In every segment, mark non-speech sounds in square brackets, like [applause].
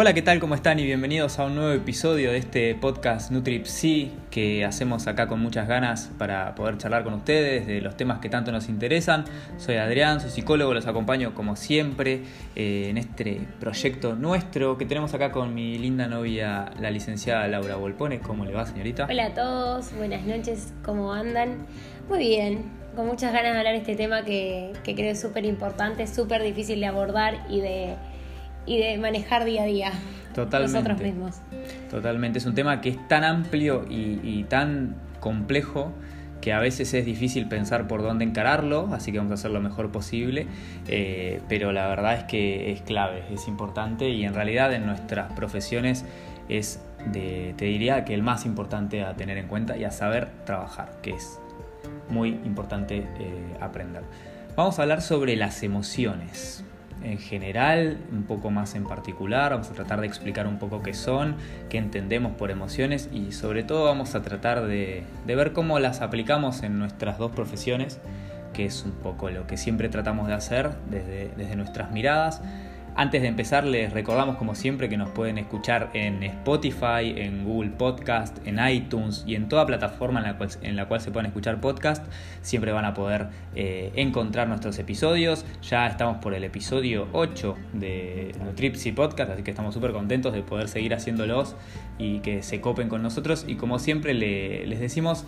Hola, ¿qué tal? ¿Cómo están? Y bienvenidos a un nuevo episodio de este podcast NutriPsi que hacemos acá con muchas ganas para poder charlar con ustedes de los temas que tanto nos interesan. Soy Adrián, soy psicólogo, los acompaño como siempre eh, en este proyecto nuestro que tenemos acá con mi linda novia, la licenciada Laura Volpone. ¿Cómo le va, señorita? Hola a todos, buenas noches, ¿cómo andan? Muy bien, con muchas ganas de hablar de este tema que, que creo es súper importante, súper difícil de abordar y de y de manejar día a día. Totalmente. Nosotros mismos. Totalmente. Es un tema que es tan amplio y, tan complejo que a veces es difícil pensar por dónde encararlo, así que vamos a hacer lo mejor posible, eh, pero la verdad es que es clave, es importante y en realidad en nuestras profesiones es, de, te diría que el más importante a tener en cuenta y a saber trabajar, que es muy importante eh, aprender. Vamos a hablar sobre las emociones en general, un poco más en particular, vamos a tratar de explicar un poco qué son, qué entendemos por emociones y sobre todo vamos a tratar de, ver cómo las aplicamos en nuestras dos profesiones, que es un poco lo que siempre tratamos de hacer desde, desde nuestras miradas antes de empezar, les recordamos como siempre que nos pueden escuchar en Spotify, en Google Podcast, en iTunes y en toda plataforma en la cual, se puedan escuchar podcast. Siempre van a poder eh, encontrar nuestros episodios. Ya estamos por el episodio 8 de Nutripsy Podcast, así que estamos súper contentos de poder seguir haciéndolos y que se copen con nosotros. Y como siempre les decimos,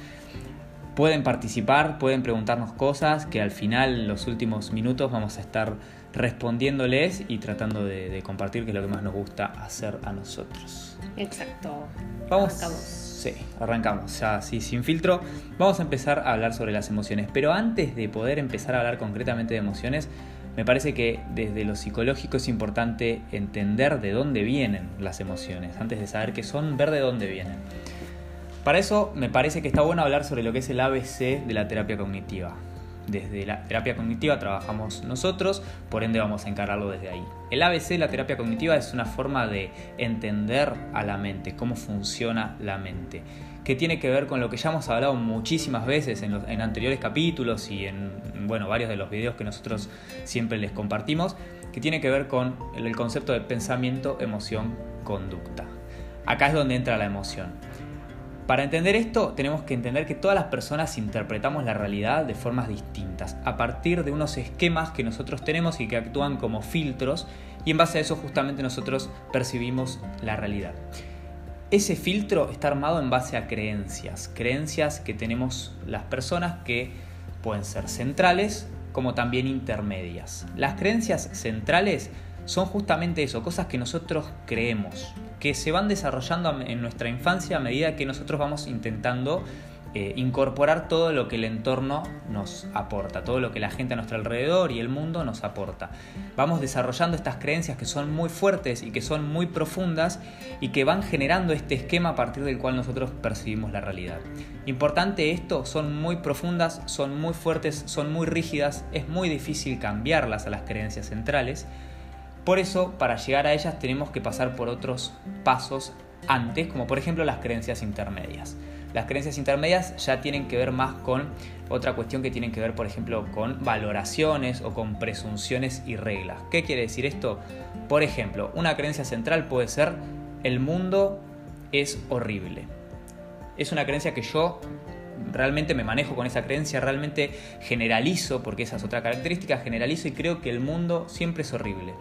pueden participar, pueden preguntarnos cosas que al final, en los últimos minutos, vamos a estar respondiéndoles y tratando de, compartir que es lo que más nos gusta hacer a nosotros. Exacto. Vamos. Arrancamos. Sí, arrancamos, ya así sin filtro. Vamos a empezar a hablar sobre las emociones, pero antes de poder empezar a hablar concretamente de emociones, me parece que desde lo psicológico es importante entender de dónde vienen las emociones, antes de saber qué son, ver de dónde vienen. Para eso me parece que está bueno hablar sobre lo que es el ABC de la terapia cognitiva desde la terapia cognitiva trabajamos nosotros, por ende vamos a encararlo desde ahí. El ABC, la terapia cognitiva, es una forma de entender a la mente, cómo funciona la mente, que tiene que ver con lo que ya hemos hablado muchísimas veces en, anteriores capítulos y en bueno, varios de los videos que nosotros siempre les compartimos, que tiene que ver con el concepto de pensamiento, emoción, conducta. Acá es donde entra la emoción. Para entender esto tenemos que entender que todas las personas interpretamos la realidad de formas distintas, a partir de unos esquemas que nosotros tenemos y que actúan como filtros y en base a eso justamente nosotros percibimos la realidad. Ese filtro está armado en base a creencias, creencias que tenemos las personas que pueden ser centrales como también intermedias. Las creencias centrales son justamente eso, cosas que nosotros creemos, que se van desarrollando en nuestra infancia a medida que nosotros vamos intentando eh, incorporar todo lo que el entorno nos aporta, todo lo que la gente a nuestro alrededor y el mundo nos aporta. Vamos desarrollando estas creencias que son muy fuertes y que son muy profundas y que van generando este esquema a partir del cual nosotros percibimos la realidad. Importante esto, son muy profundas, son muy fuertes, son muy rígidas, es muy difícil cambiarlas a las creencias centrales por eso, para llegar a ellas tenemos que pasar por otros pasos antes, como por ejemplo las creencias intermedias. Las creencias intermedias ya tienen que ver más con otra cuestión que tienen que ver, por ejemplo, con valoraciones o con presunciones y reglas. ¿Qué quiere decir esto? Por ejemplo, una creencia central puede ser el mundo es horrible. Es una creencia que yo realmente me manejo con esa creencia, realmente generalizo, porque esa es otra característica, generalizo y creo que el mundo siempre es horrible.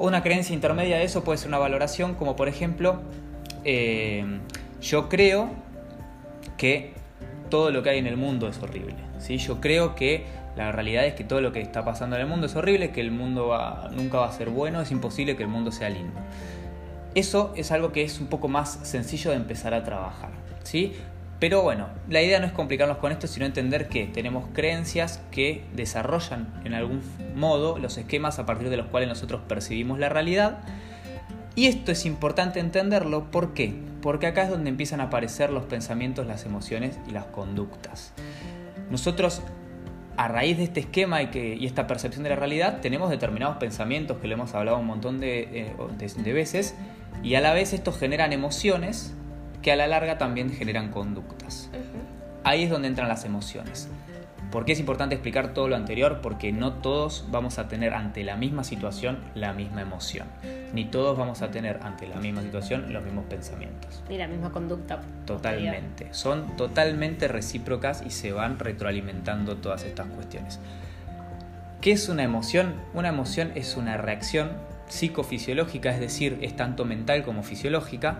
Una creencia intermedia de eso puede ser una valoración, como por ejemplo, eh, yo creo que todo lo que hay en el mundo es horrible. ¿sí? Yo creo que la realidad es que todo lo que está pasando en el mundo es horrible, que el mundo nunca va a ser bueno, es imposible que el mundo sea lindo. Eso es algo que es un poco más sencillo de empezar a trabajar. ¿sí? Pero bueno, la idea no es complicarnos con esto, sino entender que tenemos creencias que desarrollan en algún modo los esquemas a partir de los cuales nosotros percibimos la realidad. Y esto es importante entenderlo, ¿por qué? Porque acá es donde empiezan a aparecer los pensamientos, las emociones y las conductas. Nosotros, a raíz de este esquema y, que, y esta percepción de la realidad, tenemos determinados pensamientos que lo hemos hablado un montón de, eh, de veces, y a la vez estos generan emociones que a la larga también generan conductas. Ahí es donde entran las emociones. ¿Por qué es importante explicar todo lo anterior? Porque no todos vamos a tener ante la misma situación la misma emoción. Ni todos vamos a tener ante la misma situación los mismos pensamientos. Ni la misma conducta. Totalmente. Son totalmente recíprocas y se van retroalimentando todas estas cuestiones. ¿Qué es una emoción? Una emoción es una reacción psicofisiológica, es decir, es tanto mental como fisiológica,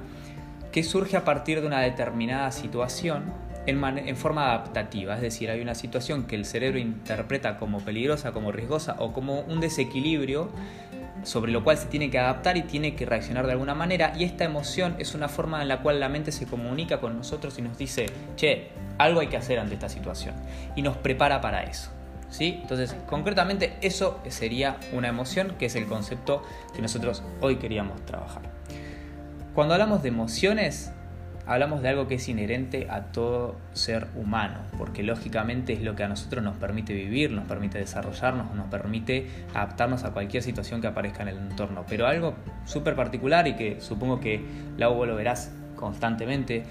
que surge a partir de una determinada situación en, forma adaptativa, es decir, hay una situación que el cerebro interpreta como peligrosa, como riesgosa o como un desequilibrio sobre lo cual se tiene que adaptar y tiene que reaccionar de alguna manera y esta emoción es una forma en la cual la mente se comunica con nosotros y nos dice, che, algo hay que hacer ante esta situación y nos prepara para eso. ¿Sí? Entonces, concretamente eso sería una emoción, que es el concepto que nosotros hoy queríamos trabajar. Cuando hablamos de emociones, hablamos de algo que es inherente a todo ser humano, porque lógicamente es lo que a nosotros nos permite vivir, nos permite desarrollarnos, nos permite adaptarnos a cualquier situación que aparezca en el entorno. Pero algo súper particular y que supongo que Lau lo verás constantemente,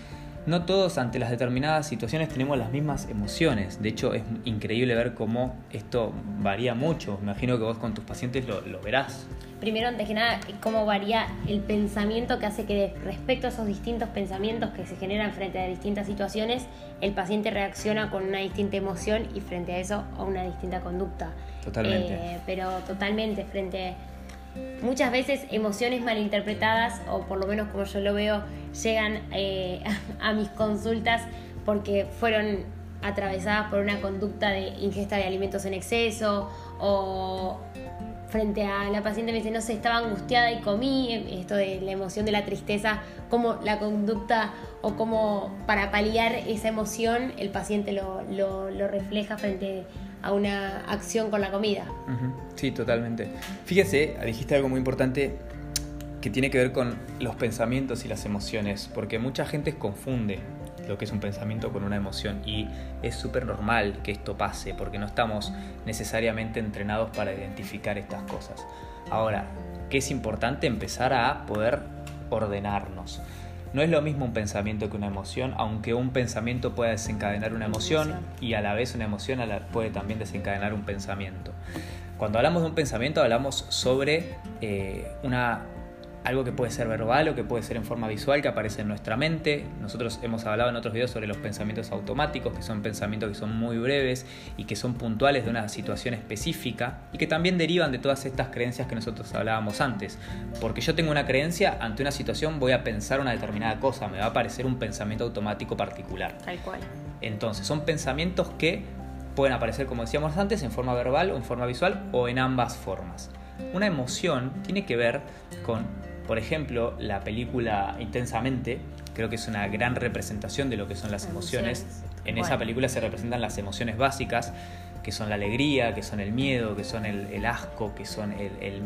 no todos ante las determinadas situaciones tenemos las mismas emociones. De hecho, es increíble ver cómo esto varía mucho. Me imagino que vos con tus pacientes lo, lo verás primero, antes que nada, cómo varía el pensamiento que hace que respecto a esos distintos pensamientos que se generan frente a distintas situaciones, el paciente reacciona con una distinta emoción y frente a eso a una distinta conducta. Totalmente. Eh, pero totalmente, frente muchas veces emociones malinterpretadas, o por lo menos como yo lo veo, llegan eh, [laughs] a mis consultas porque fueron atravesadas por una conducta de ingesta de alimentos en exceso o frente a la paciente me dice, no sé, estaba angustiada y comí, esto de la emoción de la tristeza, como la conducta o como para paliar esa emoción el paciente lo, lo, refleja frente a una acción con la comida. Sí, totalmente. Fíjese, dijiste algo muy importante que tiene que ver con los pensamientos y las emociones, porque mucha gente confunde lo que es un pensamiento con una emoción. Y es súper normal que esto pase porque no estamos necesariamente entrenados para identificar estas cosas. Ahora, que es importante empezar a poder ordenarnos. No es lo mismo un pensamiento que una emoción, aunque un pensamiento pueda desencadenar una emoción y a la vez una emoción puede también desencadenar un pensamiento. Cuando hablamos de un pensamiento hablamos sobre eh, una algo que puede ser verbal o que puede ser en forma visual que aparece en nuestra mente. Nosotros hemos hablado en otros videos sobre los pensamientos automáticos, que son pensamientos que son muy breves y que son puntuales de una situación específica y que también derivan de todas estas creencias que nosotros hablábamos antes. Porque yo tengo una creencia, ante una situación voy a pensar una determinada cosa, me va a aparecer un pensamiento automático particular. Tal cual. Entonces, son pensamientos que pueden aparecer, como decíamos antes, en forma verbal o en forma visual o en ambas formas. Una emoción tiene que ver con por ejemplo, la película Intensamente, creo que es una gran representación de lo que son las emociones. En esa película se representan las emociones básicas, que son la alegría, que son el miedo, que son el, asco, que son el, el,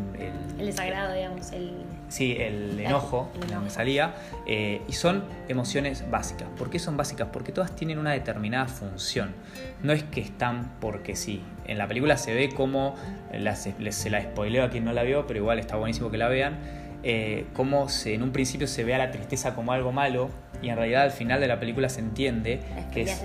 el, desagrado, digamos. El, sí, el enojo, no me salía. Eh, y son emociones básicas. ¿Por qué son básicas? Porque todas tienen una determinada función. No es que están porque sí. En la película se ve como, se la spoileo a quien no la vio, pero igual está buenísimo que la vean eh, cómo se, en un principio se ve a la tristeza como algo malo y en realidad al final de la película se entiende que es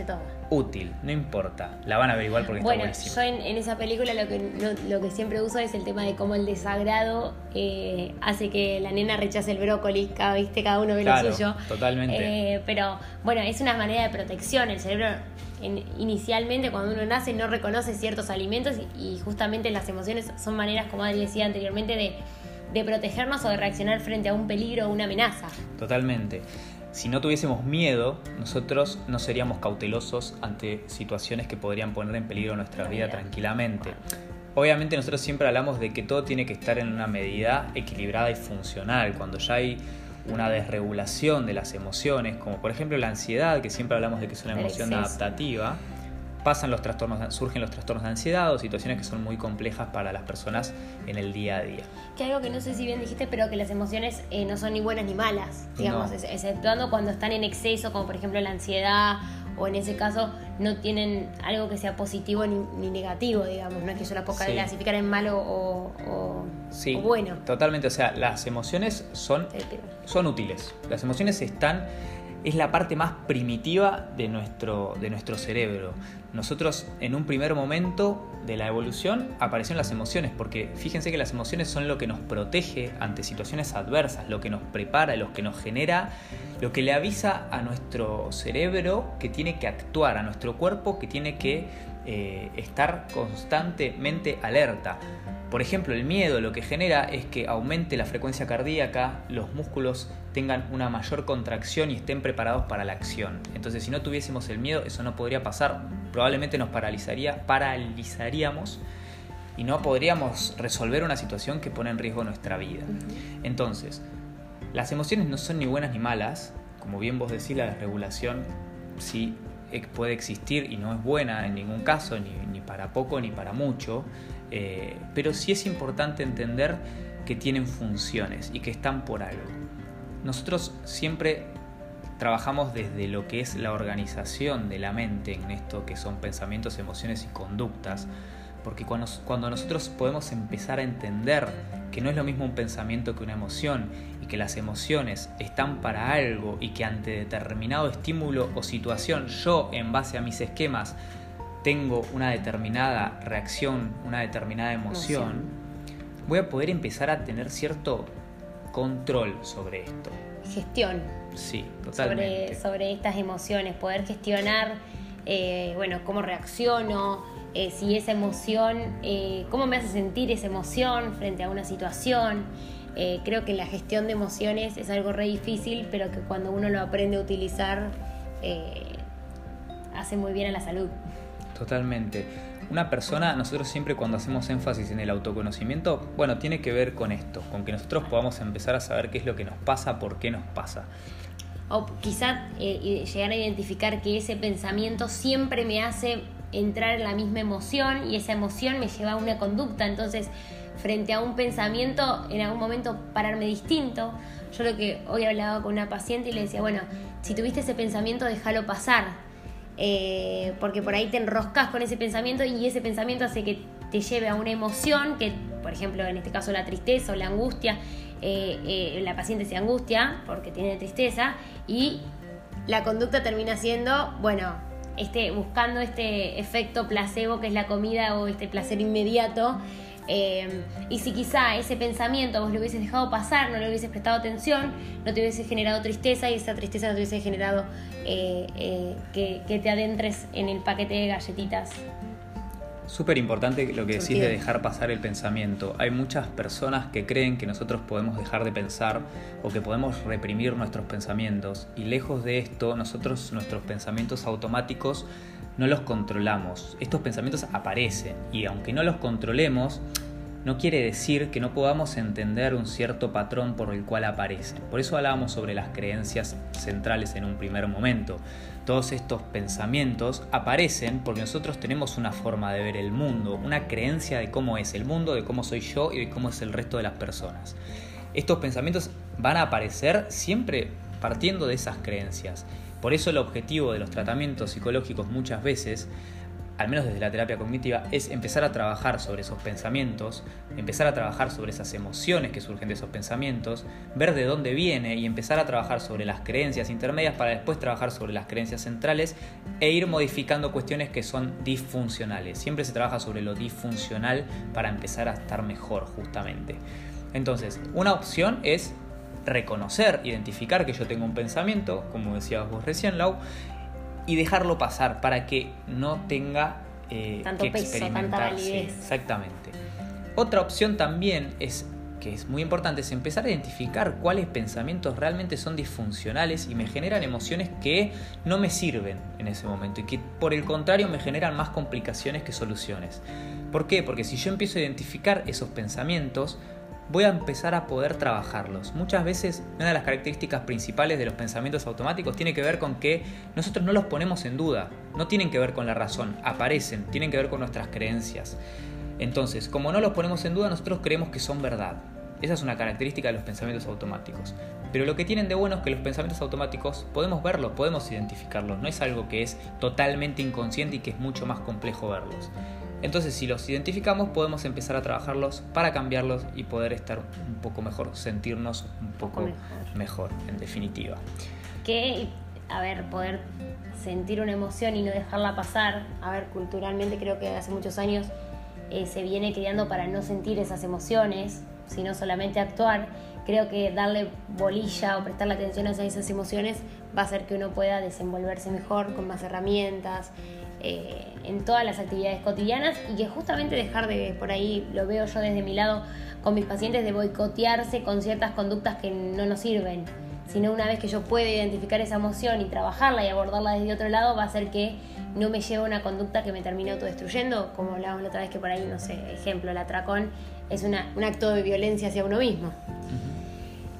útil, no importa, la van a ver igual porque está buenísimo. Yo en, esa película lo que, lo que siempre uso es el tema de cómo el desagrado eh, hace que la nena rechace el brócoli, cada, ¿viste? cada uno ve lo suyo. Totalmente. Eh, pero bueno, es una manera de protección, el cerebro inicialmente cuando uno nace no reconoce ciertos alimentos y, y justamente las emociones son maneras, como Adri decía anteriormente, de de protegernos o de reaccionar frente a un peligro o una amenaza. Totalmente. Si no tuviésemos miedo, nosotros no seríamos cautelosos ante situaciones que podrían poner en peligro nuestra vida tranquilamente. Obviamente nosotros siempre hablamos de que todo tiene que estar en una medida equilibrada y funcional. Cuando ya hay una desregulación de las emociones, como por ejemplo la ansiedad, que siempre hablamos de que es una emoción adaptativa, pasan los trastornos, surgen los trastornos de ansiedad o situaciones que son muy complejas para las personas en el día a día. Que algo que no sé si bien dijiste, pero que las emociones eh, no son ni buenas ni malas, digamos, exceptuando cuando están en exceso, como por ejemplo la ansiedad o en ese caso no tienen algo que sea positivo ni, negativo, digamos, no es que yo la pueda clasificar en malo o, o, sí, bueno. Totalmente, o sea, las emociones son, son útiles, las emociones están es la parte más primitiva de nuestro, de nuestro cerebro. Nosotros en un primer momento de la evolución aparecieron las emociones, porque fíjense que las emociones son lo que nos protege ante situaciones adversas, lo que nos prepara, lo que nos genera, lo que le avisa a nuestro cerebro que tiene que actuar, a nuestro cuerpo que tiene que eh, estar constantemente alerta. Por ejemplo, el miedo lo que genera es que aumente la frecuencia cardíaca, los músculos tengan una mayor contracción y estén preparados para la acción. Entonces, si no tuviésemos el miedo, eso no podría pasar. Probablemente nos paralizaría, paralizaríamos y no podríamos resolver una situación que pone en riesgo nuestra vida. Entonces, las emociones no son ni buenas ni malas. Como bien vos decís, la desregulación sí puede existir y no es buena en ningún caso, ni, para poco ni para mucho. Eh, pero sí es importante entender que tienen funciones y que están por algo. Nosotros siempre trabajamos desde lo que es la organización de la mente en esto que son pensamientos, emociones y conductas, porque cuando, cuando nosotros podemos empezar a entender que no es lo mismo un pensamiento que una emoción que las emociones están para algo y que ante determinado estímulo o situación yo en base a mis esquemas tengo una determinada reacción, una determinada emoción, voy a poder empezar a tener cierto control sobre esto. Gestión. Sí, totalmente. Sobre, sobre estas emociones, poder gestionar, eh, bueno, cómo reacciono, eh, si esa emoción, eh, cómo me hace sentir esa emoción frente a una situación. Creo que la gestión de emociones es algo re difícil, pero que cuando uno lo aprende a utilizar, hace muy bien a la salud. Totalmente. Una persona, nosotros siempre cuando hacemos énfasis en el autoconocimiento, bueno, tiene que ver con esto, con que nosotros podamos empezar a saber qué es lo que nos pasa, por qué nos pasa. O quizá eh, llegar a identificar que ese pensamiento siempre me hace entrar en la misma emoción y esa emoción me lleva a una conducta. Entonces, frente a un pensamiento, en algún momento pararme distinto. Yo lo que hoy hablaba con una paciente y le decía, bueno, si tuviste ese pensamiento, déjalo pasar eh, porque por ahí te enroscas con ese pensamiento y ese pensamiento hace que te lleve a una emoción, que por ejemplo en este caso la tristeza o la angustia, eh, eh, la paciente se angustia porque tiene tristeza y la conducta termina siendo, bueno, este, buscando este efecto placebo que es la comida o este placer inmediato Em, y si quizá ese pensamiento vos lo hubieses dejado pasar, no le hubieses prestado atención, no te hubiese generado tristeza y esa tristeza no te hubiese generado eh, eh, que, te adentres en el paquete de galletitas. Súper importante lo que decís de dejar pasar el pensamiento. Hay muchas personas que creen que nosotros podemos dejar de pensar o que podemos reprimir nuestros pensamientos y lejos de esto, nosotros nuestros pensamientos automáticos no los controlamos. Estos pensamientos aparecen y aunque no los controlemos, no quiere decir que no podamos entender un cierto patrón por el cual aparecen. Por eso hablábamos sobre las creencias centrales en un primer momento. Todos estos pensamientos aparecen porque nosotros tenemos una forma de ver el mundo, una creencia de cómo es el mundo, de cómo soy yo y de cómo es el resto de las personas. Estos pensamientos van a aparecer siempre partiendo de esas creencias. Por eso el objetivo de los tratamientos psicológicos muchas veces, al menos desde la terapia cognitiva, es empezar a trabajar sobre esos pensamientos, empezar a trabajar sobre esas emociones que surgen de esos pensamientos, ver de dónde viene y empezar a trabajar sobre las creencias intermedias para después trabajar sobre las creencias centrales e ir modificando cuestiones que son disfuncionales. Siempre se trabaja sobre lo disfuncional para empezar a estar mejor justamente. Entonces, una opción es reconocer, identificar que yo tengo un pensamiento, como decías vos recién, Lau, y dejarlo pasar para que no tenga eh, que experimentar. exactamente. Otra opción también es que es muy importante es empezar a identificar cuáles pensamientos realmente son disfuncionales y me generan emociones que no me sirven en ese momento y que por el contrario me generan más complicaciones que soluciones. ¿Por qué? Porque si yo empiezo a identificar esos pensamientos, voy a empezar a poder trabajarlos. Muchas veces una de las características principales de los pensamientos automáticos tiene que ver con que nosotros no los ponemos en duda, no tienen que ver con la razón, aparecen, tienen que ver con nuestras creencias. Entonces, como no los ponemos en duda, nosotros creemos que son verdad. Esa es una característica de los pensamientos automáticos. Pero lo que tienen de bueno es que los pensamientos automáticos podemos verlos, podemos identificarlos. No es algo que es totalmente inconsciente y que es mucho más complejo verlos. Entonces, si los identificamos, podemos empezar a trabajarlos para cambiarlos y poder estar un poco mejor, sentirnos un poco mejor. en definitiva. Que a ver, poder sentir una emoción y no dejarla pasar. A ver, culturalmente creo que hace muchos años eh, se viene criando para no sentir esas emociones, sino solamente actuar. Creo que darle bolilla o prestarle atención a esas emociones va a hacer que uno pueda desenvolverse mejor, con más herramientas, eh, en todas las actividades cotidianas y que justamente dejar de, por ahí lo veo yo desde mi lado con mis pacientes, de boicotearse con ciertas conductas que no nos sirven sino una vez que yo pueda identificar esa emoción y trabajarla y abordarla desde otro lado, va a hacer que no me lleve a una conducta que me termine autodestruyendo, como hablábamos la otra vez que por ahí, no sé, ejemplo, el atracón es un acto de violencia hacia uno mismo.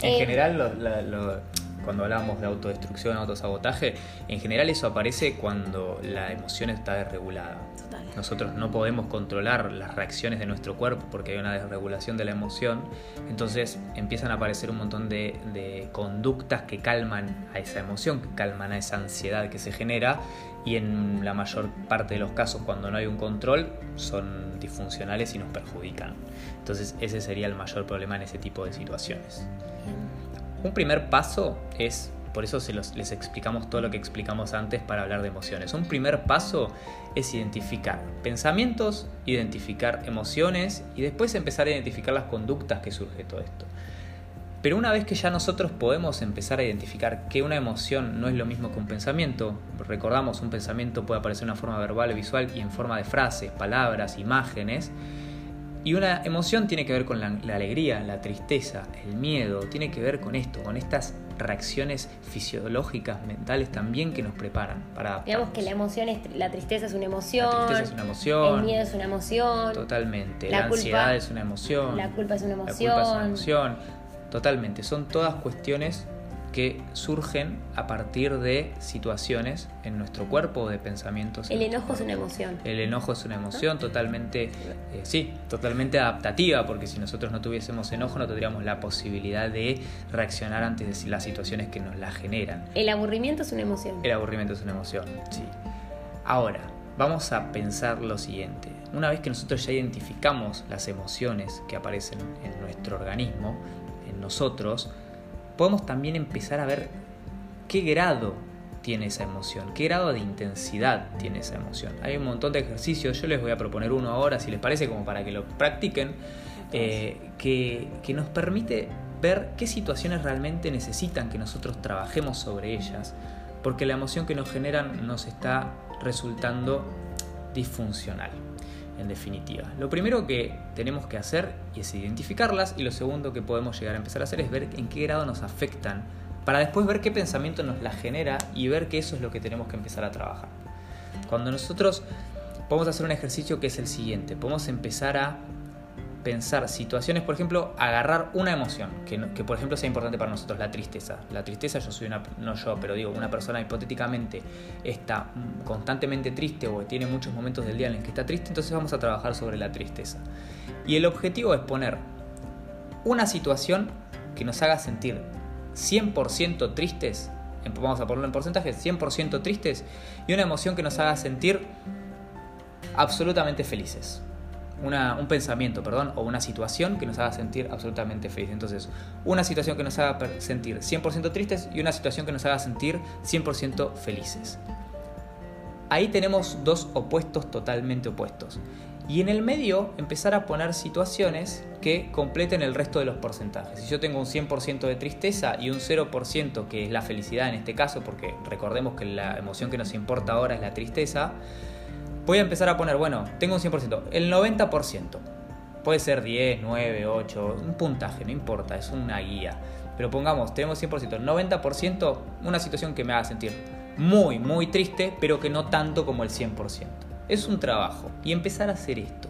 En eh, general, cuando hablábamos de autodestrucción, autosabotaje, en general eso aparece cuando la emoción está desregulada. Nosotros no podemos controlar las reacciones de nuestro cuerpo porque hay una desregulación de la emoción. Entonces empiezan a aparecer un montón de, conductas que calman a esa emoción, que calman a esa ansiedad que se genera y en la mayor parte de los casos cuando no hay un control son disfuncionales y nos perjudican. Entonces ese sería el mayor problema en ese tipo de situaciones. Un primer paso es por eso se les explicamos todo lo que explicamos antes para hablar de emociones. Un primer paso es identificar pensamientos, identificar emociones y después empezar a identificar las conductas que surge todo esto. Pero una vez que ya nosotros podemos empezar a identificar que una emoción no es lo mismo que un pensamiento, recordamos, un pensamiento puede aparecer en una forma verbal, visual y en forma de frases, palabras, imágenes, y una emoción tiene que ver con la, alegría, la tristeza, el miedo, tiene que ver con esto, con estas reacciones fisiológicas, mentales también que nos preparan para Digamos que la emoción es, la tristeza es una emoción. La tristeza es una emoción. El miedo es una emoción. Totalmente. La, ansiedad es una emoción. La culpa es una emoción. La culpa es una emoción. Totalmente. Son todas cuestiones que surgen a partir de situaciones en nuestro cuerpo o de pensamientos. El enojo es una emoción. El enojo es una emoción totalmente, eh, sí, totalmente adaptativa, porque si nosotros no tuviésemos enojo no tendríamos la posibilidad de reaccionar ante las situaciones que nos la generan. El aburrimiento es una emoción. El aburrimiento es una emoción, sí. Ahora, vamos a pensar lo siguiente. Una vez que nosotros ya identificamos las emociones que aparecen en nuestro organismo, en nosotros, podemos también empezar a ver qué grado tiene esa emoción, qué grado de intensidad tiene esa emoción. Hay un montón de ejercicios, yo les voy a proponer uno ahora, si les parece, como para que lo practiquen, eh, que, que nos permite ver qué situaciones realmente necesitan que nosotros trabajemos sobre ellas, porque la emoción que nos generan nos está resultando disfuncional en definitiva. Lo primero que tenemos que hacer es identificarlas y lo segundo que podemos llegar a empezar a hacer es ver en qué grado nos afectan para después ver qué pensamiento nos la genera y ver que eso es lo que tenemos que empezar a trabajar. Cuando nosotros podemos hacer un ejercicio que es el siguiente, podemos empezar a pensar situaciones, por ejemplo, agarrar una emoción, que, que, por ejemplo sea importante para nosotros, la tristeza. La tristeza, yo soy una, no yo, pero digo, una persona hipotéticamente está constantemente triste o tiene muchos momentos del día en los que está triste, entonces vamos a trabajar sobre la tristeza. Y el objetivo es poner una situación que nos haga sentir 100% tristes, vamos a ponerlo en porcentaje, 100% tristes, y una emoción que nos haga sentir absolutamente felices un pensamiento, perdón, o una situación que nos haga sentir absolutamente felices. Entonces, una situación que nos haga sentir 100% tristes y una situación que nos haga sentir 100% felices. Ahí tenemos dos opuestos totalmente opuestos. Y en el medio empezar a poner situaciones que completen el resto de los porcentajes. Si yo tengo un 100% de tristeza y un 0% que es la felicidad en este caso, porque recordemos que la emoción que nos importa ahora es la tristeza, voy a empezar a poner, bueno, tengo un 100%, el 90%. Puede ser 10, 9, 8, un puntaje, no importa, es una guía. Pero pongamos, tenemos 100%, 90%, una situación que me haga sentir muy, muy triste, pero que no tanto como el 100%. Es un trabajo y empezar a hacer esto.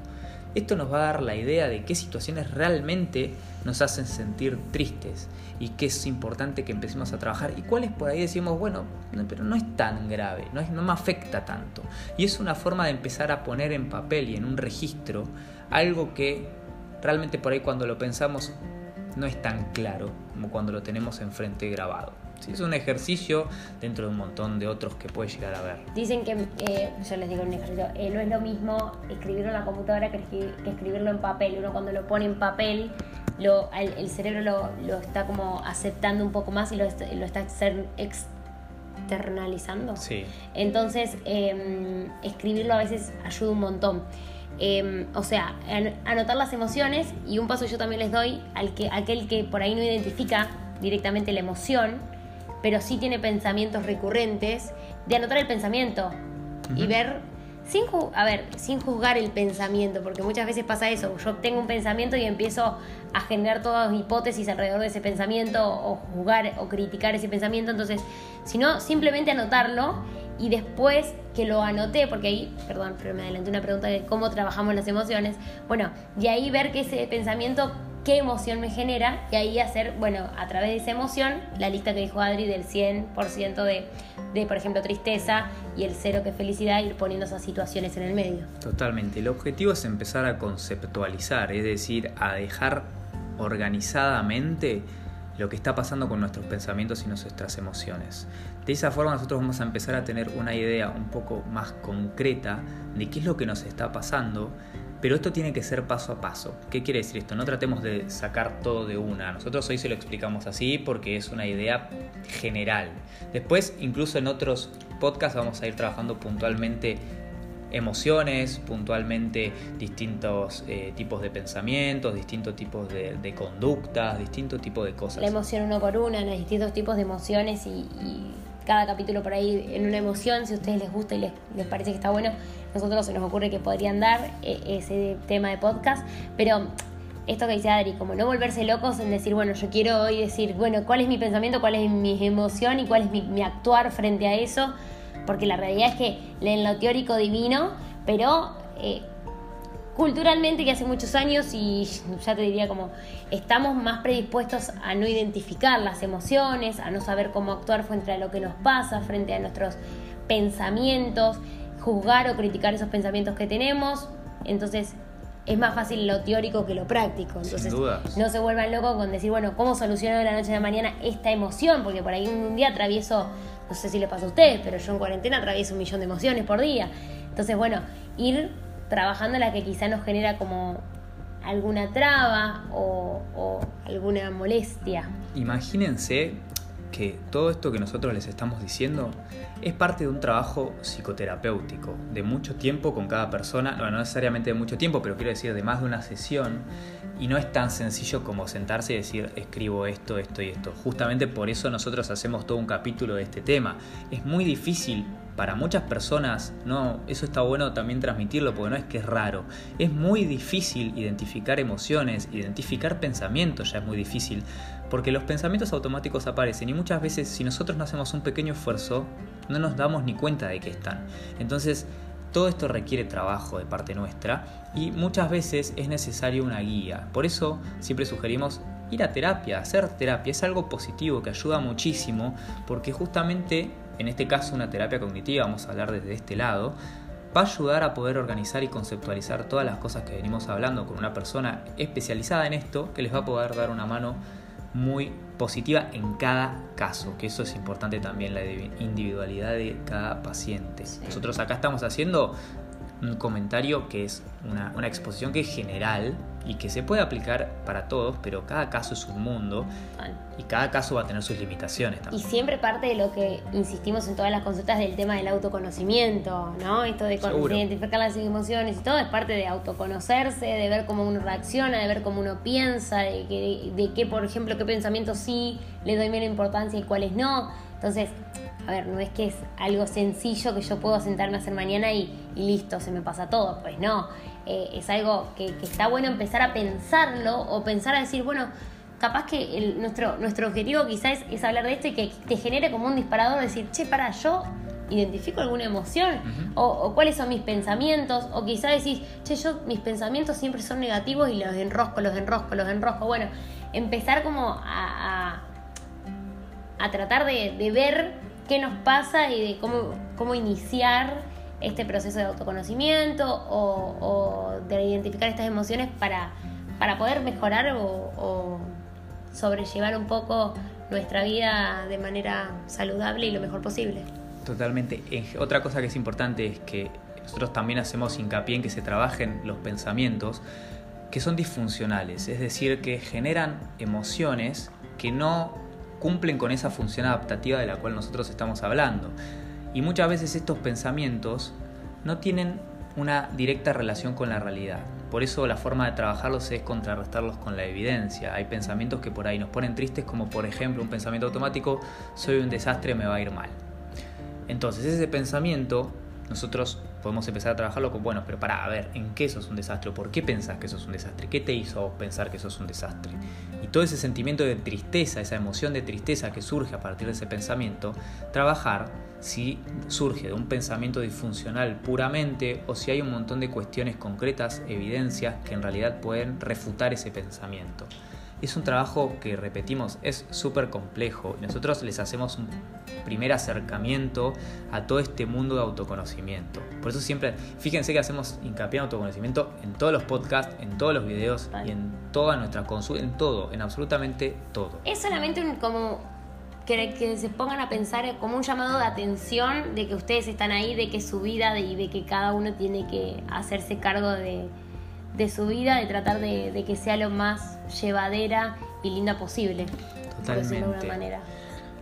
Esto nos va a dar la idea de qué situaciones realmente nos hacen sentir tristes y qué es importante que empecemos a trabajar y cuáles por ahí decimos, bueno, pero no es tan grave, no, es, no me afecta tanto. Y es una forma de empezar a poner en papel y en un registro algo que realmente por ahí cuando lo pensamos no es tan claro como cuando lo tenemos enfrente grabado. Es un ejercicio dentro de un montón de otros que puede llegar a ver. Dicen que, eh, yo les digo un ejercicio, eh, no es lo mismo escribirlo en la computadora que, escribirlo en papel. Uno cuando lo pone en papel, lo, el, cerebro lo, está como aceptando un poco más y lo, lo está externalizando. Sí. Entonces, em, escribirlo a veces ayuda un montón. Em, o sea, an- anotar las emociones y un paso yo también les doy al que aquel que por ahí no identifica directamente la emoción, pero sí tiene pensamientos recurrentes, de anotar el pensamiento y ver sin a ver, sin juzgar el pensamiento, porque muchas veces pasa eso, yo tengo un pensamiento y empiezo a generar todas hipótesis alrededor de ese pensamiento o juzgar o criticar ese pensamiento, entonces, sino simplemente anotarlo y después que lo anoté, porque ahí, perdón, pero me adelanté una pregunta de cómo trabajamos las emociones, bueno, de ahí ver que ese pensamiento qué emoción me genera y ahí hacer, bueno, a través de esa emoción, la lista que dijo Adri del 100% de, de, por ejemplo, tristeza y el cero que es felicidad, ir poniendo esas situaciones en el medio. Totalmente. El objetivo es empezar a conceptualizar, es decir, a dejar organizadamente lo que está pasando con nuestros pensamientos y nuestras emociones. De esa forma nosotros vamos a empezar a tener una idea un poco más concreta de qué es lo que nos está pasando, pero esto tiene que ser paso a paso. ¿Qué quiere decir esto? No tratemos de sacar todo de una. Nosotros hoy se lo explicamos así porque es una idea general. Después, incluso en otros podcasts vamos a ir trabajando puntualmente emociones, puntualmente distintos eh, tipos de pensamientos, distintos tipos de, conductas, distintos tipos de cosas. La emoción uno por una, los distintos tipos de emociones y, cada capítulo por ahí en una emoción, si a ustedes les gusta y les parece que está bueno, nosotros se nos ocurre que podrían dar eh, ese tema de podcast, pero esto que dice Adri, como no volverse locos en decir, bueno, yo quiero hoy decir, bueno, cuál es mi pensamiento, cuál es mi emoción y cuál es mi, actuar frente a eso, porque la realidad es que leen lo teórico divino, pero eh, culturalmente que hace muchos años y [laughs] ya te diría como estamos más predispuestos a no identificar las emociones, a no saber cómo actuar frente a lo que nos pasa, frente a nuestros pensamientos, juzgar o criticar esos pensamientos que tenemos. Entonces es más fácil lo teórico que lo práctico. Entonces dudas. no se vuelvan locos con decir, bueno, ¿cómo soluciono de la noche a la mañana esta emoción? Porque por ahí un día atravieso, no sé si le pasa a ustedes, pero yo en cuarentena atravieso un millón de emociones por día. Entonces, bueno, ir trabajando la que quizá nos genera como alguna traba o, o alguna molestia. Imagínense que todo esto que nosotros les estamos diciendo es parte de un trabajo psicoterapéutico de mucho tiempo con cada persona, no, necesariamente de mucho tiempo, pero quiero decir de más de una sesión, y no es tan sencillo como sentarse y decir escribo esto, esto y esto. Justamente por eso nosotros hacemos todo un capítulo de este tema. Es muy difícil para muchas personas, no, eso está bueno también transmitirlo porque no es que es raro. Es muy difícil identificar emociones, identificar pensamientos ya es muy difícil, porque los pensamientos automáticos aparecen y muchas veces si nosotros no hacemos un pequeño esfuerzo, no nos damos ni cuenta de que están. Entonces, todo esto requiere trabajo de parte nuestra y muchas veces es necesario una guía. Por eso siempre sugerimos ir a terapia, hacer terapia. Es algo positivo que ayuda muchísimo porque justamente en este caso una terapia cognitiva, vamos a hablar desde este lado, va a ayudar a poder organizar y conceptualizar todas las cosas que venimos hablando con una persona especializada en esto que les va a poder dar una mano muy positiva en cada caso, que eso es importante también, la individualidad de cada paciente. Sí. Nosotros acá estamos haciendo un comentario que es una, una, exposición que es general y que se puede aplicar para todos, pero cada caso es un mundo y cada caso va a tener sus limitaciones también. Y siempre parte de lo que insistimos en todas las consultas del tema del autoconocimiento, ¿no? Esto de, identificar las emociones y todo es parte de autoconocerse, de ver cómo uno reacciona, de ver cómo uno piensa, de, que, de qué, por ejemplo, qué pensamientos sí le doy menos importancia y cuáles no. Entonces, a ver, no es que es algo sencillo que yo puedo sentarme a hacer mañana y, y listo, se me pasa todo. Pues no, eh, es algo que, que, está bueno empezar a pensarlo o pensar a decir, bueno, capaz que el, nuestro, nuestro objetivo quizás es, es, hablar de esto y que te genere como un disparador, decir, che, para, yo identifico alguna emoción uh -huh. o, o, cuáles son mis pensamientos o quizás decís, che, yo mis pensamientos siempre son negativos y los enrosco, los enrosco, los enrosco. Bueno, empezar como a, a, a tratar de, de ver qué nos pasa y de cómo, cómo iniciar este proceso de autoconocimiento o, de identificar estas emociones para, para poder mejorar o, sobrellevar un poco nuestra vida de manera saludable y lo mejor posible. Totalmente. Otra cosa que es importante es que nosotros también hacemos hincapié en que se trabajen los pensamientos que son disfuncionales, es decir, que generan emociones que no cumplen con esa función adaptativa de la cual nosotros estamos hablando. Y muchas veces estos pensamientos no tienen una directa relación con la realidad. Por eso la forma de trabajarlos es contrarrestarlos con la evidencia. Hay pensamientos que por ahí nos ponen tristes, como por ejemplo un pensamiento automático, soy un desastre, me va a ir mal. Entonces ese pensamiento nosotros podemos empezar a trabajarlo con, bueno, pero para, a ver, ¿en qué sos un desastre? ¿Por qué pensás que sos un desastre? ¿Qué te hizo pensar que sos un desastre? Y todo ese sentimiento de tristeza, esa emoción de tristeza que surge a partir de ese pensamiento, trabajar si surge de un pensamiento disfuncional puramente o si hay un montón de cuestiones concretas, evidencias que en realidad pueden refutar ese pensamiento es un trabajo que, repetimos, es súper complejo y nosotros les hacemos un primer acercamiento a todo este mundo de autoconocimiento. Por eso siempre, fíjense que hacemos hincapié en autoconocimiento en todos los podcasts, en todos los videos y en toda nuestra consulta, en todo, en absolutamente todo. Es solamente un, como que, que, se pongan a pensar como un llamado de atención de que ustedes están ahí, de que su vida y de que cada uno tiene que hacerse cargo de de su vida, de tratar de, que sea lo más llevadera y linda posible. Totalmente. manera.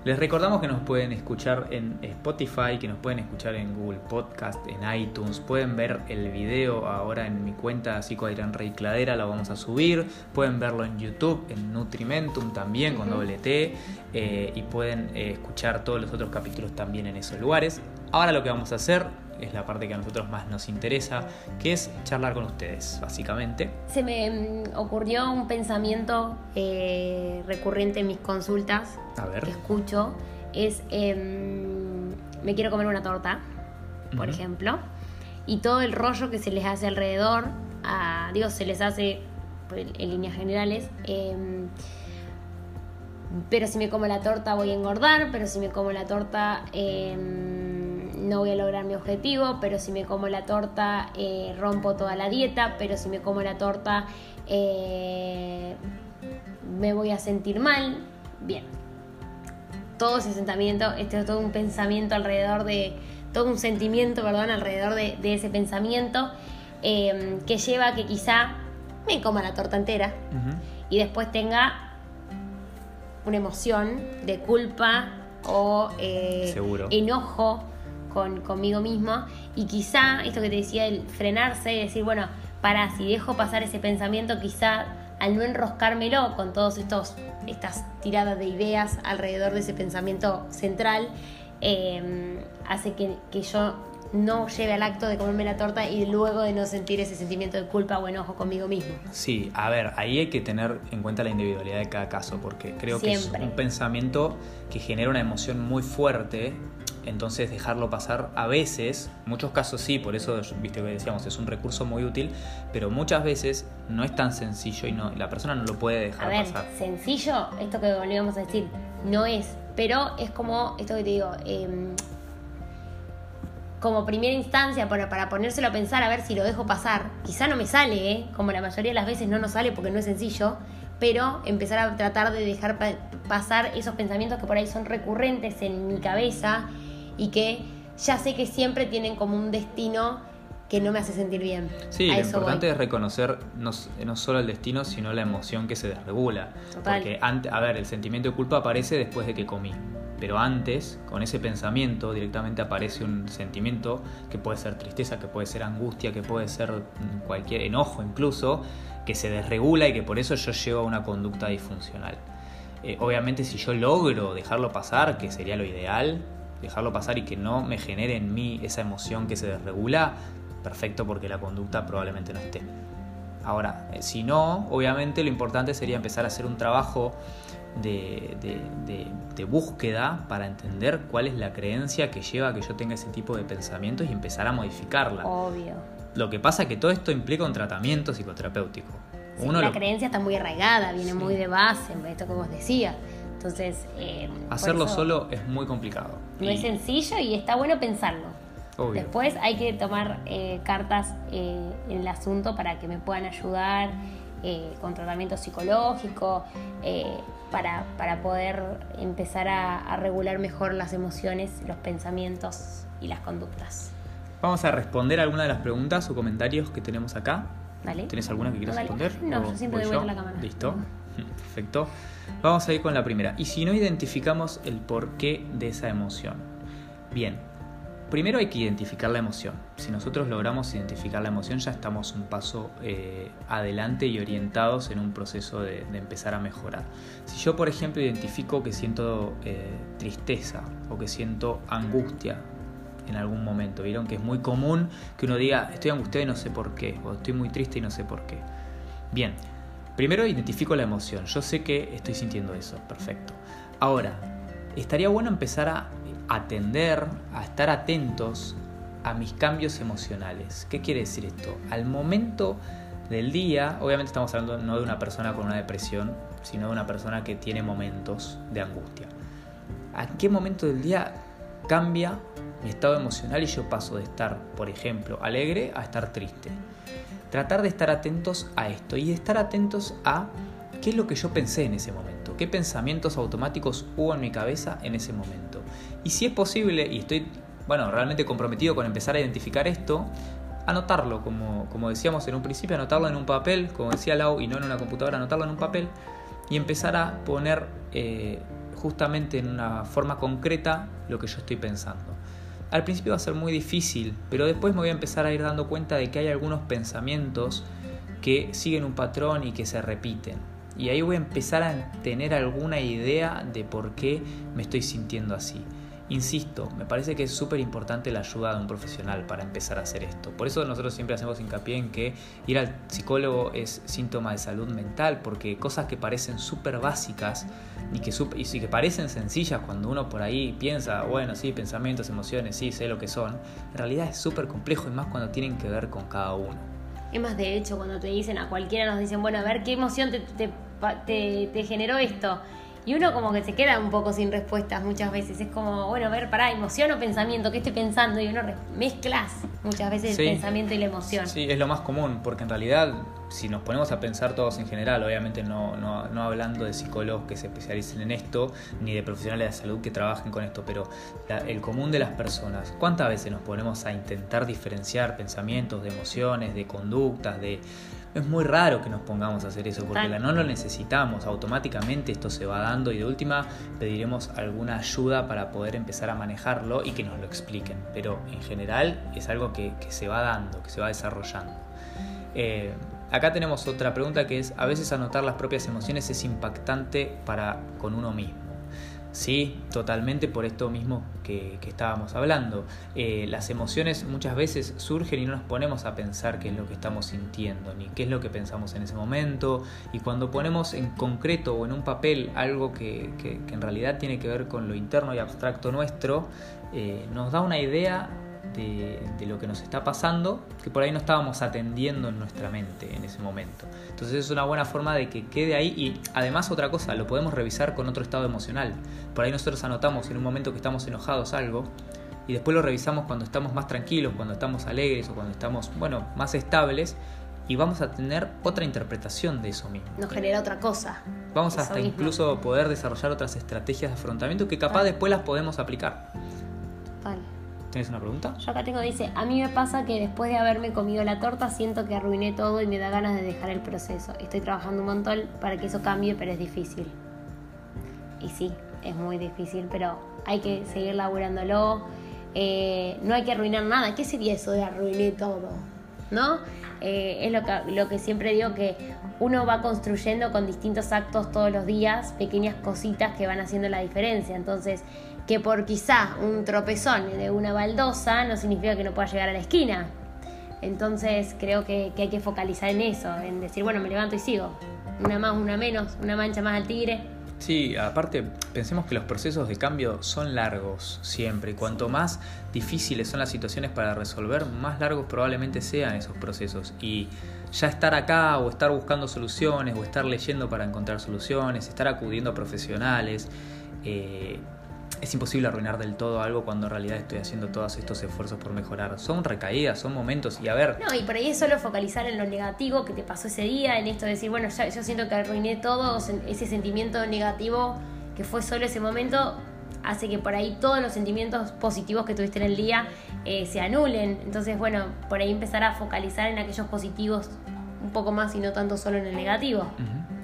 Les recordamos que nos pueden escuchar en Spotify, que nos pueden escuchar en Google Podcast, en iTunes. Pueden ver el video ahora en mi cuenta Psico Adrián Rey Cladera, la vamos a subir. Pueden verlo en YouTube, en Nutrimentum también, con doble T. Eh, y pueden eh, escuchar todos los otros capítulos también en esos lugares. Ahora lo que vamos a hacer es la parte que a nosotros más nos interesa, que es charlar con ustedes, básicamente. Se me mm, ocurrió un pensamiento eh, recurrente en mis consultas que escucho, es em, me quiero comer una torta, por ejemplo, y todo el rollo que se les hace alrededor, digo, se les hace pues, en líneas generales, em, pero si me como la torta voy a engordar, pero si me como la torta... Em, no voy a lograr mi objetivo, pero si me como la torta eh, rompo toda la dieta, pero si me como la torta eh, me voy a sentir mal. Bien, todo ese sentimiento, este es todo un pensamiento alrededor de, todo un sentimiento, perdón, alrededor de, ese pensamiento em, que lleva a que quizá me coma la torta entera y después tenga una emoción de culpa o eh, enojo conmigo mismo y quizá, esto que te decía, el frenarse y decir, bueno, para, si dejo pasar ese pensamiento, quizá al no enroscármelo con todos estos estas tiradas de ideas alrededor de ese pensamiento central, em, hace que, que yo no lleve al acto de comerme la torta y luego de no sentir ese sentimiento de culpa o enojo conmigo mismo. Sí, a ver, ahí hay que tener en cuenta la individualidad de cada caso, porque creo que es un pensamiento que genera una emoción muy fuerte entonces dejarlo pasar a veces, muchos casos sí, por eso viste que decíamos, es un recurso muy útil, pero muchas veces no es tan sencillo y no la persona no lo puede dejar a ver, pasar. Sencillo, esto que volvíamos a decir, no es, pero es como esto que te digo, em, como primera instancia para, para ponérselo a pensar a ver si lo dejo pasar. Quizá no me sale, ¿eh? como la mayoría de las veces no nos sale porque no es sencillo, pero empezar a tratar de dejar pasar esos pensamientos que por ahí son recurrentes en mi cabeza y que ya sé que siempre tienen como un destino que no me hace sentir bien. Sí, lo importante es reconocer no, no, solo el destino, sino la emoción que se desregula. Porque, antes, a ver, el sentimiento de culpa aparece después de que comí. Pero antes, con ese pensamiento, directamente aparece un sentimiento que puede ser tristeza, que puede ser angustia, que puede ser cualquier enojo incluso, que se desregula y que por eso yo llevo a una conducta disfuncional. Eh, obviamente si yo logro dejarlo pasar, que sería lo ideal, dejarlo pasar y que no me genere en mí esa emoción que se desregula, perfecto porque la conducta probablemente no esté. Ahora, eh, si no, obviamente lo importante sería empezar a hacer un trabajo de, de, búsqueda para entender cuál es la creencia que lleva a que yo tenga ese tipo de pensamientos y empezar a modificarla. Obvio. Lo que pasa es que todo esto implica un tratamiento psicoterapéutico. la creencia está muy arraigada, viene muy de base, esto que vos decías. Entonces... Eh, Hacerlo solo es muy complicado. No es sencillo y está bueno pensarlo. Después hay que tomar eh, cartas eh, en el asunto para que me puedan ayudar con tratamiento psicológico, para, para, poder empezar a, regular mejor las emociones, los pensamientos y las conductas. Vamos a responder algunas de las preguntas o comentarios que tenemos acá. Dale. ¿Tenés alguna que quieras responder? No, yo siempre doy vuelta la cámara. Listo. Perfecto. Vamos a ir con la primera. Y si no identificamos el porqué de esa emoción. Bien, primero hay que identificar la emoción. Si nosotros logramos identificar la emoción ya estamos un paso eh, adelante y orientados en un proceso de, empezar a mejorar. Si yo, por ejemplo, identifico que siento eh, tristeza o que siento angustia en algún momento, vieron que es muy común que uno diga estoy angustiado y no sé por qué, o estoy muy triste y no sé por qué. Bien, primero identifico la emoción, yo sé que estoy sintiendo eso, perfecto. Ahora, estaría bueno empezar a atender, a estar atentos a mis cambios emocionales. ¿Qué quiere decir esto? Al momento del día, obviamente estamos hablando no de una persona con una depresión, sino de una persona que tiene momentos de angustia. ¿A qué momento del día cambia mi estado emocional y yo paso de estar, por ejemplo, alegre a estar triste? Tratar de estar atentos a esto y de estar atentos a qué es lo que yo pensé en ese momento, qué pensamientos automáticos hubo en mi cabeza en ese momento. Y si es posible, y estoy, bueno, realmente comprometido con empezar a identificar esto, anotarlo, como, como decíamos en un principio, anotarlo en un papel, como decía Lau, y no en una computadora, anotarlo en un papel y empezar a poner eh, justamente en una forma concreta lo que yo estoy pensando. Al principio va a ser muy difícil, pero después me voy a empezar a ir dando cuenta de que hay algunos pensamientos que siguen un patrón y que se repiten. Y ahí voy a empezar a tener alguna idea de por qué me estoy sintiendo así. Insisto, me parece que es súper importante la ayuda de un profesional para empezar a hacer esto. Por eso nosotros siempre hacemos hincapié en que ir al psicólogo es síntoma de salud mental, porque cosas que parecen súper básicas y que, y que parecen sencillas cuando uno por ahí piensa, bueno, sí, pensamientos, emociones, sí, sé lo que son, en realidad es súper complejo y más cuando tienen que ver con cada uno. Es más, de hecho, cuando te dicen a cualquiera, nos dicen, bueno, a ver, ¿qué emoción te, te, te generó esto? Y uno como que se queda un poco sin respuestas muchas veces. Es como, bueno, a ver, pará, emoción o pensamiento, ¿qué estoy pensando? Y uno mezclas muchas veces el pensamiento y la emoción. Sí, es lo más común, porque en realidad, si nos ponemos a pensar todos en general, obviamente no, no, no hablando de psicólogos que se especialicen en esto, ni de profesionales de salud que trabajen con esto, pero el común de las personas, ¿cuántas veces nos ponemos a intentar diferenciar pensamientos de emociones, de conductas, de es muy raro que nos pongamos a hacer eso porque la no lo necesitamos, automáticamente esto se va dando y de última pediremos alguna ayuda para poder empezar a manejarlo y que nos lo expliquen, pero en general es algo que, se va dando, que se va desarrollando. Eh, acá tenemos otra pregunta que es, a veces anotar las propias emociones es impactante para con uno mismo. Sí, totalmente por esto mismo que, estábamos hablando. Eh, las emociones muchas veces surgen y no nos ponemos a pensar qué es lo que estamos sintiendo, ni qué es lo que pensamos en ese momento. Y cuando ponemos en concreto o en un papel algo que, en realidad tiene que ver con lo interno y abstracto nuestro, eh, nos da una idea de, lo que nos está pasando que por ahí no estábamos atendiendo en nuestra mente en ese momento. Entonces es una buena forma de que quede ahí y además otra cosa, lo podemos revisar con otro estado emocional. Por ahí nosotros anotamos en un momento que estamos enojados algo y después lo revisamos cuando estamos más tranquilos, cuando estamos alegres o cuando estamos, bueno, más estables y vamos a tener otra interpretación de eso mismo. Nos genera otra cosa. Vamos hasta incluso poder desarrollar otras estrategias de afrontamiento que capaz después las podemos aplicar. ¿Tienes una pregunta? Yo acá tengo, dice, a mí me pasa que después de haberme comido la torta siento que arruiné todo y me da ganas de dejar el proceso. Estoy trabajando un montón para que eso cambie, pero es difícil. Y sí, es muy difícil, pero hay que seguir laburándolo. Eh, no hay que arruinar nada. ¿Qué sería eso de arruiné todo? ¿No? Eh, es lo que, lo que siempre digo que uno va construyendo con distintos actos todos los días, pequeñas cositas que van haciendo la diferencia. Entonces, que por quizá un tropezón de una baldosa no significa que no pueda llegar a la esquina. Entonces creo que, hay que focalizar en eso, en decir, bueno, me levanto y sigo. Una más, una menos, una mancha más al tigre. Sí, aparte, pensemos que los procesos de cambio son largos siempre. Cuanto más difíciles son las situaciones para resolver, más largos probablemente sean esos procesos. Y ya estar acá o estar buscando soluciones o estar leyendo para encontrar soluciones, estar acudiendo a profesionales, eh, es imposible arruinar del todo algo cuando en realidad estoy haciendo todos estos esfuerzos por mejorar. Son recaídas, son momentos y a ver. No, y por ahí es solo focalizar en lo negativo que te pasó ese día, en esto de decir, bueno, ya, yo siento que arruiné todo, ese sentimiento negativo que fue solo ese momento hace que por ahí todos los sentimientos positivos que tuviste en el día eh, se anulen. Entonces, bueno, por ahí empezar a focalizar en aquellos positivos un poco más y no tanto solo en el negativo. totalmente.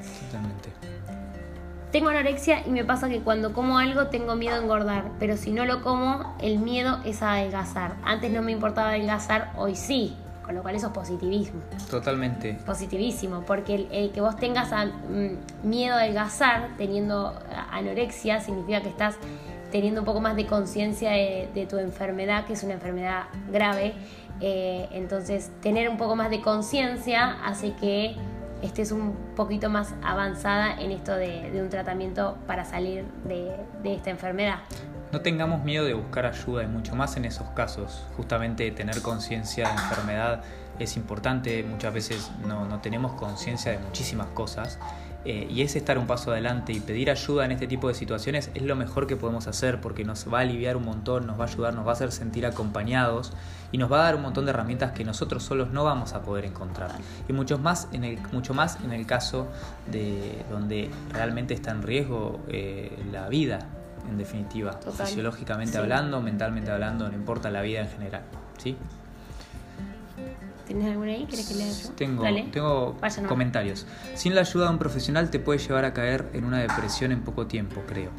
Tengo anorexia y me pasa que cuando como algo tengo miedo a engordar, pero si no lo como, el miedo es a adelgazar. Antes no me importaba adelgazar, hoy sí. Con lo cual eso es positivismo. Totalmente. Positivísimo, porque el, que vos tengas mm, miedo a adelgazar teniendo anorexia significa que estás teniendo un poco más de conciencia de, tu enfermedad, que es una enfermedad grave. Eh, entonces, tener un poco más de conciencia hace que estés un poquito más avanzada en esto de, un tratamiento para salir de, esta enfermedad. No tengamos miedo de buscar ayuda y mucho más en esos casos. Justamente tener conciencia de enfermedad es importante. Muchas veces no, no tenemos conciencia de muchísimas cosas eh, y es estar un paso adelante y pedir ayuda en este tipo de situaciones es lo mejor que podemos hacer porque nos va a aliviar un montón, nos va a ayudar, nos va a hacer sentir acompañados y nos va a dar un montón de herramientas que nosotros solos no vamos a poder encontrar. Y mucho más en el, mucho más en el caso de donde realmente está en riesgo eh, la vida, en definitiva, fisiológicamente hablando, mentalmente hablando, no importa la vida en general. ¿sí? ¿Tienes alguna ahí? ¿Quieres que lea yo? Tengo, tengo comentarios. Sin la ayuda de un profesional te puede llevar a caer en una depresión en poco tiempo, creo.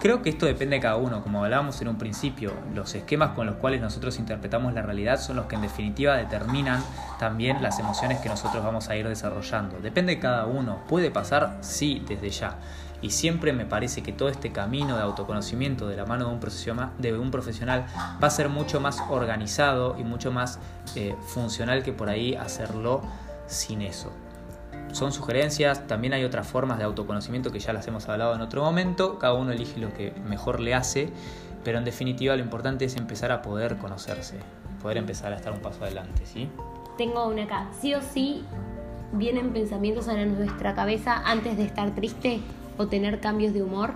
Creo que esto depende de cada uno, como hablábamos en un principio, los esquemas con los cuales nosotros interpretamos la realidad son los que en definitiva determinan también las emociones que nosotros vamos a ir desarrollando. Depende de cada uno, puede pasar, sí, desde ya. Y siempre me parece que todo este camino de autoconocimiento de la mano de un, profesional, va a ser mucho más organizado y mucho más eh, funcional que por ahí hacerlo sin eso. Son sugerencias, también hay otras formas de autoconocimiento que ya las hemos hablado en otro momento, cada uno elige lo que mejor le hace, pero en definitiva lo importante es empezar a poder conocerse, poder empezar a estar un paso adelante, ¿sí? Tengo una acá, sí o sí vienen pensamientos a nuestra cabeza antes de estar triste o tener cambios de humor?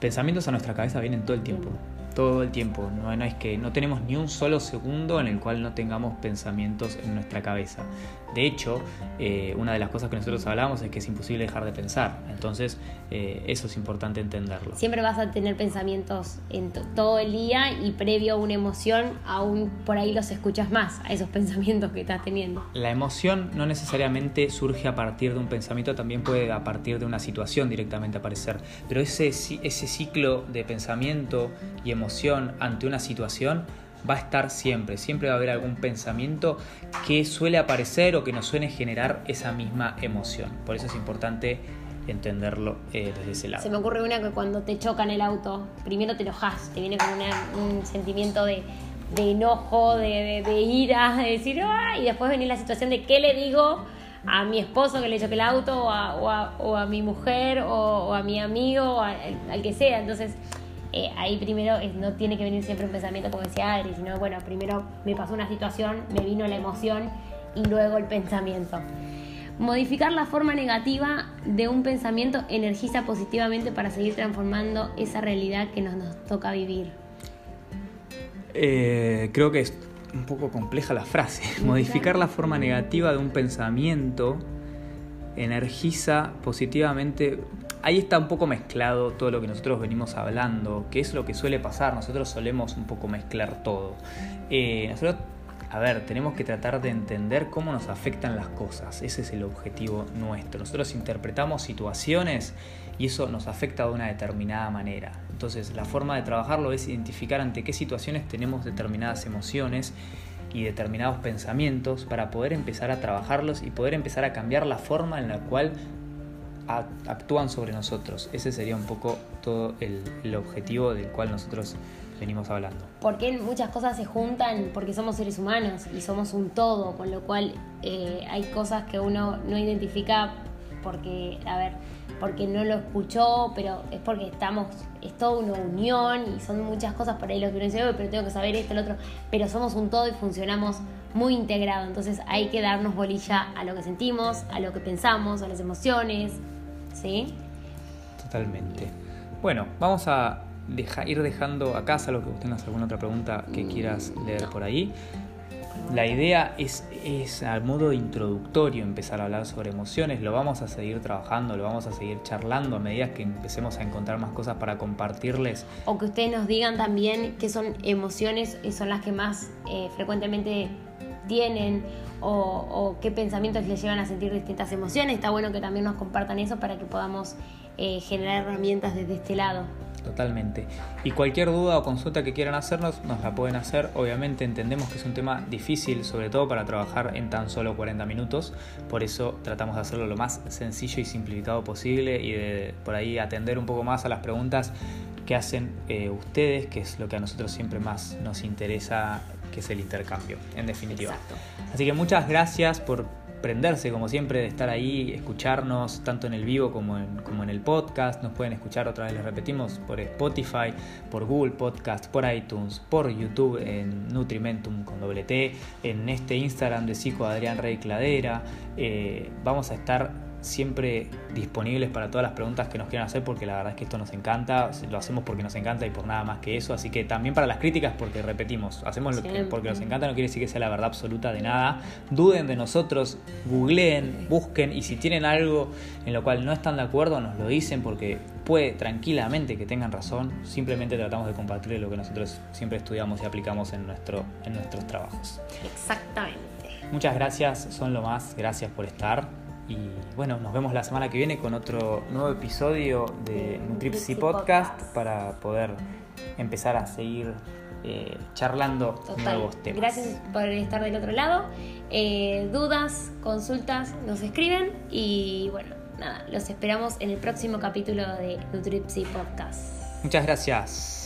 Pensamientos a nuestra cabeza vienen todo el tiempo todo el tiempo. No, es que no tenemos ni un solo segundo en el cual no tengamos pensamientos en nuestra cabeza. De hecho, eh, una de las cosas que nosotros hablamos es que es imposible dejar de pensar. Entonces, eh, eso es importante entenderlo. Siempre vas a tener pensamientos en todo el día y previo a una emoción, aún por ahí los escuchas más, a esos [laughs] pensamientos que estás teniendo. La emoción no necesariamente surge a partir de un pensamiento, también puede a partir de una situación directamente aparecer. Pero ese, ese ciclo de pensamiento y emoción ante una situación va a estar siempre, siempre va a haber algún pensamiento que suele aparecer o que nos suele generar esa misma emoción. Por eso es importante entenderlo eh, desde ese lado. Se me ocurre una que cuando te chocan el auto, primero te enojas, te viene con un sentimiento de, enojo, de, ira, de decir, ¡ah! y después viene la situación de qué le digo a mi esposo que le choque el auto, o a, mi mujer, o, a mi amigo, o al que sea. Entonces, eh, ahí primero no tiene que venir siempre un pensamiento como decía Adri, sino bueno, primero me pasó una situación, me vino la emoción y luego el pensamiento. Modificar la forma negativa de un pensamiento energiza positivamente para seguir transformando esa realidad que nos, toca vivir. Eh, creo que es un poco compleja la frase. [laughs] Modificar la forma negativa de un pensamiento energiza positivamente ahí está un poco mezclado todo lo que nosotros venimos hablando, que es lo que suele pasar, nosotros solemos un poco mezclar todo. Eh, nosotros, a ver, tenemos que tratar de entender cómo nos afectan las cosas, ese es el objetivo nuestro. Nosotros interpretamos situaciones y eso nos afecta de una determinada manera. Entonces, la forma de trabajarlo es identificar ante qué situaciones tenemos determinadas emociones y determinados pensamientos para poder empezar a trabajarlos y poder empezar a cambiar la forma en la cual actúan sobre nosotros. Ese sería un poco todo el, objetivo del cual nosotros venimos hablando. Porque muchas cosas se juntan porque somos seres humanos y somos un todo, con lo cual eh, hay cosas que uno no identifica porque, a ver, porque no lo escuchó, pero es porque estamos, es toda una unión y son muchas cosas por ahí lo que uno dice, pero tengo que saber esto, lo otro, pero somos un todo y funcionamos muy integrado, entonces hay que darnos bolilla a lo que sentimos, a lo que pensamos, a las emociones, ¿sí? Totalmente. Bueno, vamos a ir dejando acá, salvo que vos tengas alguna otra pregunta que quieras leer por ahí. La idea es, es al modo introductorio empezar a hablar sobre emociones, lo vamos a seguir trabajando, lo vamos a seguir charlando a medida que empecemos a encontrar más cosas para compartirles. O que ustedes nos digan también qué son emociones, son las que más eh, frecuentemente tienen o, qué pensamientos les llevan a sentir distintas emociones. Está bueno que también nos compartan eso para que podamos eh, generar herramientas desde este lado. Totalmente. Y cualquier duda o consulta que quieran hacernos, nos la pueden hacer. Obviamente entendemos que es un tema difícil, sobre todo para trabajar en tan solo 40 minutos. Por eso tratamos de hacerlo lo más sencillo y simplificado posible y de por ahí atender un poco más a las preguntas que hacen eh, ustedes, que es lo que a nosotros siempre más nos interesa, que es el intercambio, en definitiva. Así que muchas gracias por prenderse, como siempre, de estar ahí, escucharnos tanto en el vivo como en, como en el podcast. Nos pueden escuchar otra vez, les repetimos, por Spotify, por Google Podcast, por iTunes, por YouTube en Nutrimentum con doble T, en este Instagram de Psico Adrián Rey Cladera. Eh, vamos a estar siempre disponibles para todas las preguntas que nos quieran hacer porque la verdad es que esto nos encanta, lo hacemos porque nos encanta y por nada más que eso, así que también para las críticas porque repetimos, hacemos lo que porque nos encanta, no quiere decir que sea la verdad absoluta de nada, duden de nosotros, googleen, busquen y si tienen algo en lo cual no están de acuerdo nos lo dicen porque puede tranquilamente que tengan razón, simplemente tratamos de compartir lo que nosotros siempre estudiamos y aplicamos en, nuestro, en nuestros trabajos. Exactamente. Muchas gracias, son lo más, gracias por estar. Y bueno, nos vemos la semana que viene con otro nuevo episodio de Nutripsy Podcast para poder empezar a seguir eh, charlando nuevos temas. Gracias por estar del otro lado. Eh, dudas, consultas, nos escriben y bueno, nada, los esperamos en el próximo capítulo de Nutripsy Podcast. Muchas gracias.